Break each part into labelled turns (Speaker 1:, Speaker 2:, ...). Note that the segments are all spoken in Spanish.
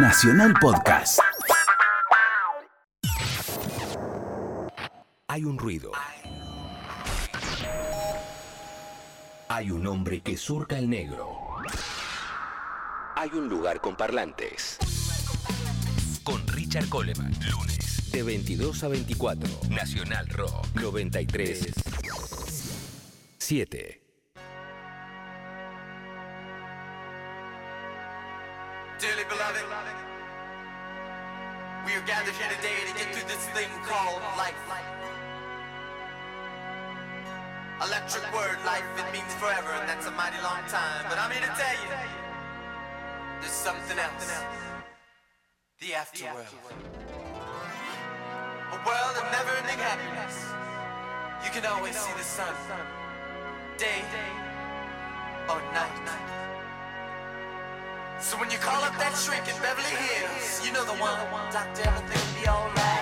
Speaker 1: Nacional Podcast.
Speaker 2: Hay un ruido. Hay un hombre que surca el negro. Hay un lugar con parlantes. Con Richard Coleman. Lunes. De 22 a 24. Nacional Rock. 93. 7.
Speaker 3: Electric word, life, it means forever, and that's a mighty long time. But I'm here to tell you, there's something else. The afterworld. A world of never-ending happiness. You can always see the sun, day or night. So when you call up that shrink in Beverly Hills, you know the one. Doctor, everything will be alright.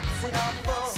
Speaker 4: what's it all
Speaker 3: for?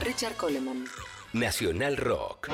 Speaker 5: Richard Coleman.
Speaker 3: Nacional Rock.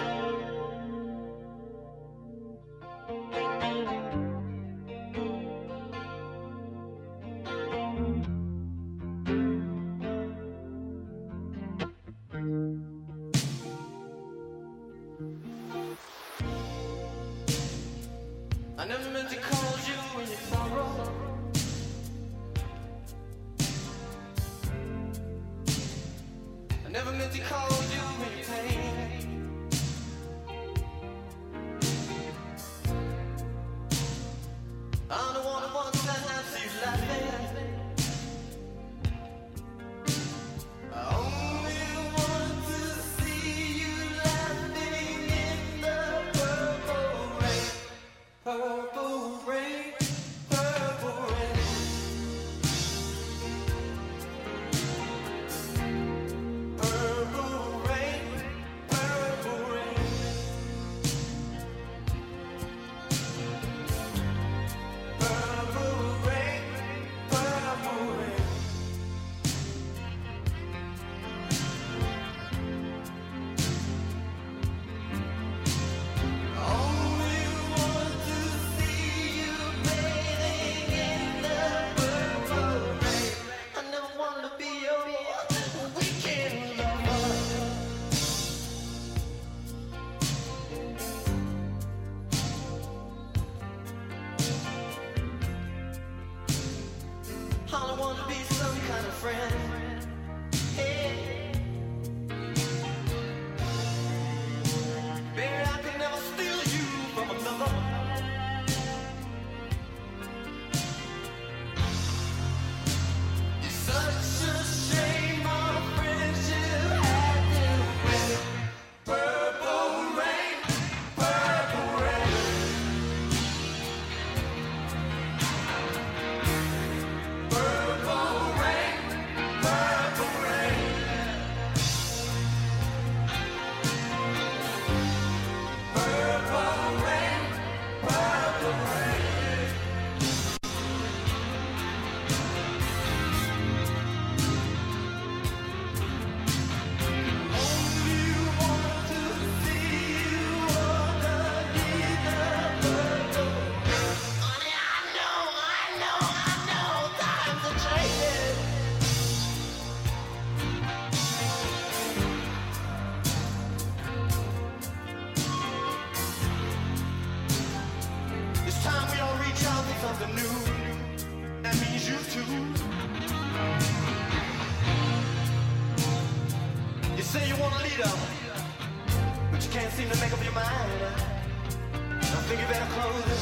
Speaker 4: think you better close it.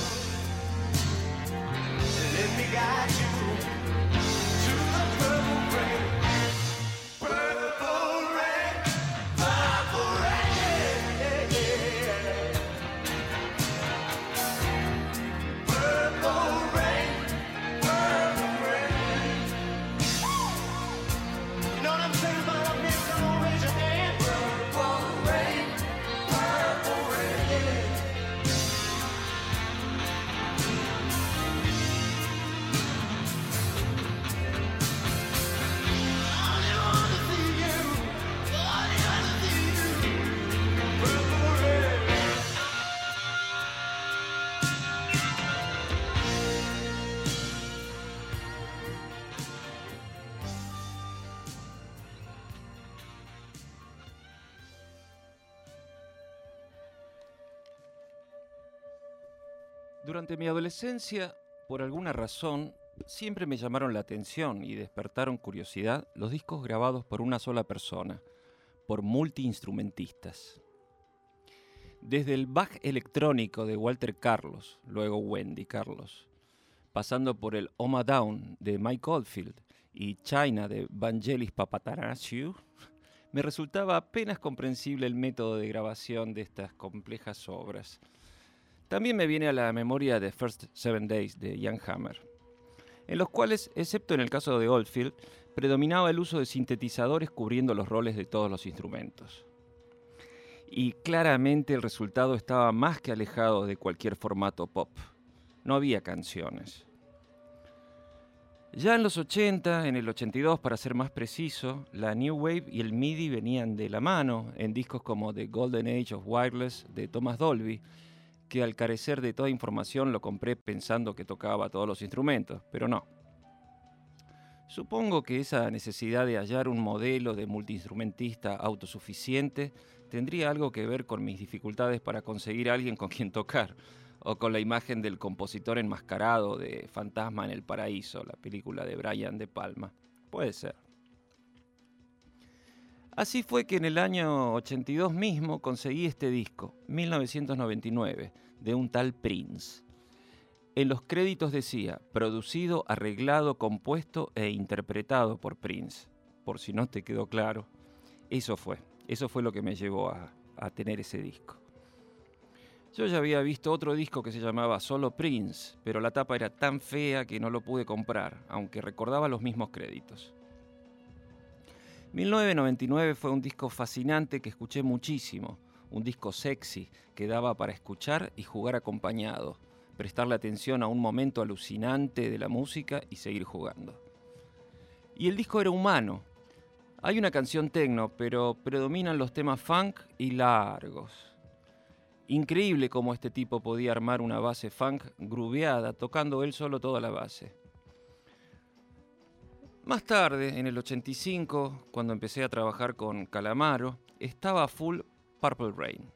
Speaker 4: Let me guide you.
Speaker 5: Durante mi adolescencia, por alguna razón, siempre me llamaron la atención y despertaron curiosidad los discos grabados por una sola persona, por multiinstrumentistas. Desde el Bach electrónico de Walter Carlos, luego Wendy Carlos, pasando por el Oma Down de Mike Oldfield y China de Vangelis Papatanasiou, me resultaba apenas comprensible el método de grabación de estas complejas obras. También me viene a la memoria The First Seven Days de Jan Hammer, en los cuales, excepto en el caso de Oldfield, predominaba el uso de sintetizadores cubriendo los roles de todos los instrumentos. Y claramente el resultado estaba más que alejado de cualquier formato pop. No había canciones. Ya en los 80, en el 82 para ser más preciso, la New Wave y el MIDI venían de la mano en discos como The Golden Age of Wireless de Thomas Dolby, que al carecer de toda información lo compré pensando que tocaba todos los instrumentos, pero no. Supongo que esa necesidad de hallar un modelo de multiinstrumentista autosuficiente tendría algo que ver con mis dificultades para conseguir a alguien con quien tocar, o con la imagen del compositor enmascarado de Fantasma en el Paraíso, la película de Brian De Palma. Puede ser. Así fue que en el año 82 mismo conseguí este disco, 1999, de un tal Prince. En los créditos decía, producido, arreglado, compuesto e interpretado por Prince. Por si no te quedó claro, eso fue, eso fue lo que me llevó a, a tener ese disco. Yo ya había visto otro disco que se llamaba Solo Prince, pero la tapa era tan fea que no lo pude comprar, aunque recordaba los mismos créditos. 1999 fue un disco fascinante que escuché muchísimo, un disco sexy que daba para escuchar y jugar acompañado, prestarle atención a un momento alucinante de la música y seguir jugando. Y el disco era humano. Hay una canción tecno, pero predominan los temas funk y largos. Increíble cómo este tipo podía armar una base funk grubeada, tocando él solo toda la base. Más tarde, en el 85, cuando empecé a trabajar con Calamaro, estaba full Purple Rain.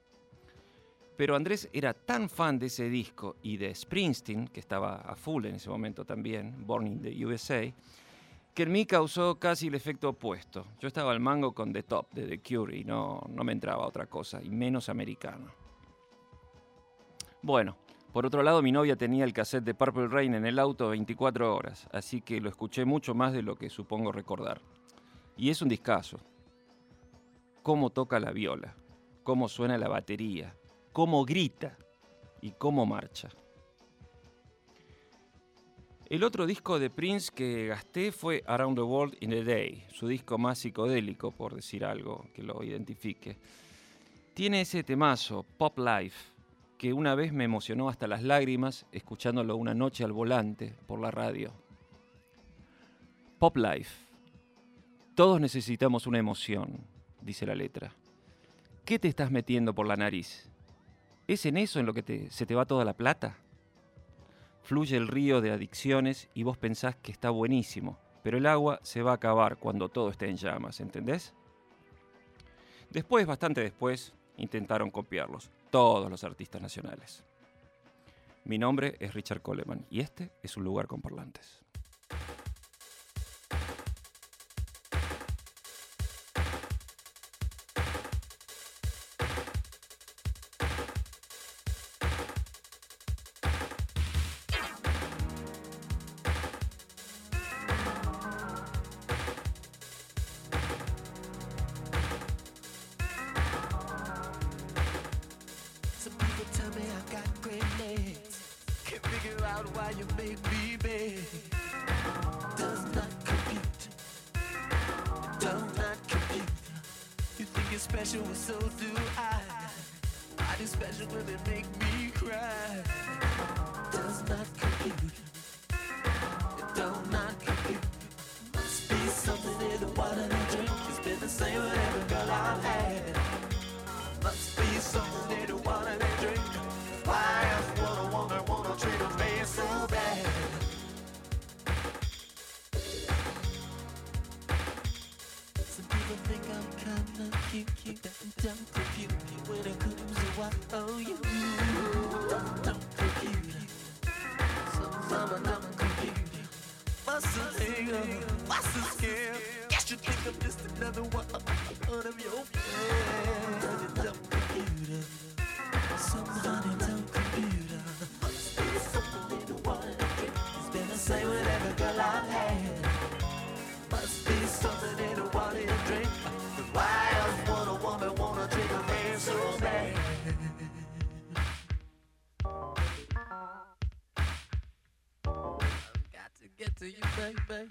Speaker 5: Pero Andrés era tan fan de ese disco y de Springsteen, que estaba a full en ese momento también, Born in the USA, que en mí causó casi el efecto opuesto. Yo estaba al mango con The Top de The Cure y no, no me entraba otra cosa, y menos americano. Bueno, por otro lado, mi novia tenía el cassette de Purple Rain en el auto 24 horas, así que lo escuché mucho más de lo que supongo recordar. Y es un discazo. Cómo toca la viola, cómo suena la batería, cómo grita y cómo marcha. El otro disco de Prince que gasté fue Around the World in a Day, su disco más psicodélico, por decir algo que lo identifique. Tiene ese temazo, Pop Life, que una vez me emocionó hasta las lágrimas escuchándolo una noche al volante por la radio. Pop Life. Todos necesitamos una emoción, dice la letra. ¿Qué te estás metiendo por la nariz? ¿Es en eso en lo que se te va toda la plata? Fluye el río de adicciones y vos pensás que está buenísimo, pero el agua se va a acabar cuando todo esté en llamas, ¿entendés? Después, bastante después, intentaron copiarlos, todos los artistas nacionales. Mi nombre es Richard Coleman y este es un lugar con parlantes.
Speaker 3: special and so do I. I do special when they make me cry. Does not compute. baby.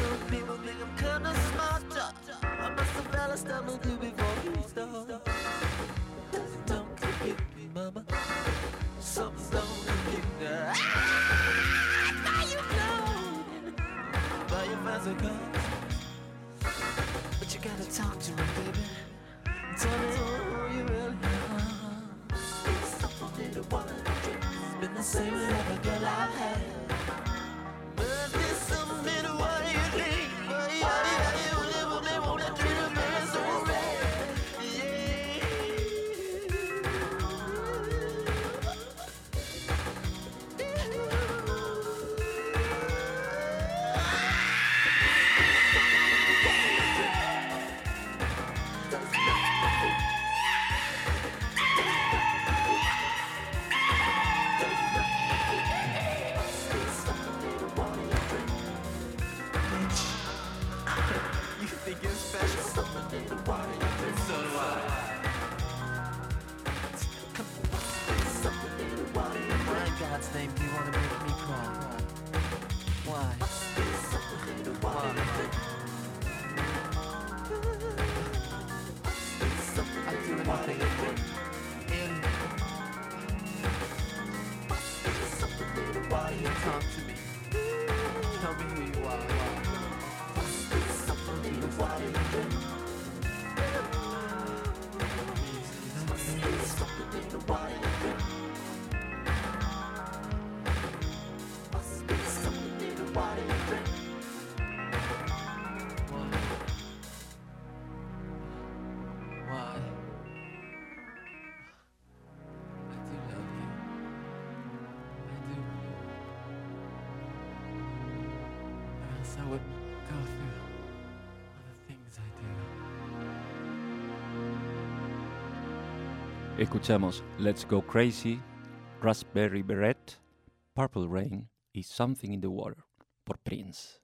Speaker 3: Young people think I'm kinda smarter. I must have fell asleep with you before we start. Don't forgive me, mama. Something's wrong with you now. Ah! Why you blowing? Why your eyes are gone? But you gotta talk to me, baby. Tell me who you really are. Be soft It's Been the same.
Speaker 5: Escuchamos Let's Go Crazy, Raspberry Beret, Purple Rain y Something in the Water por Prince.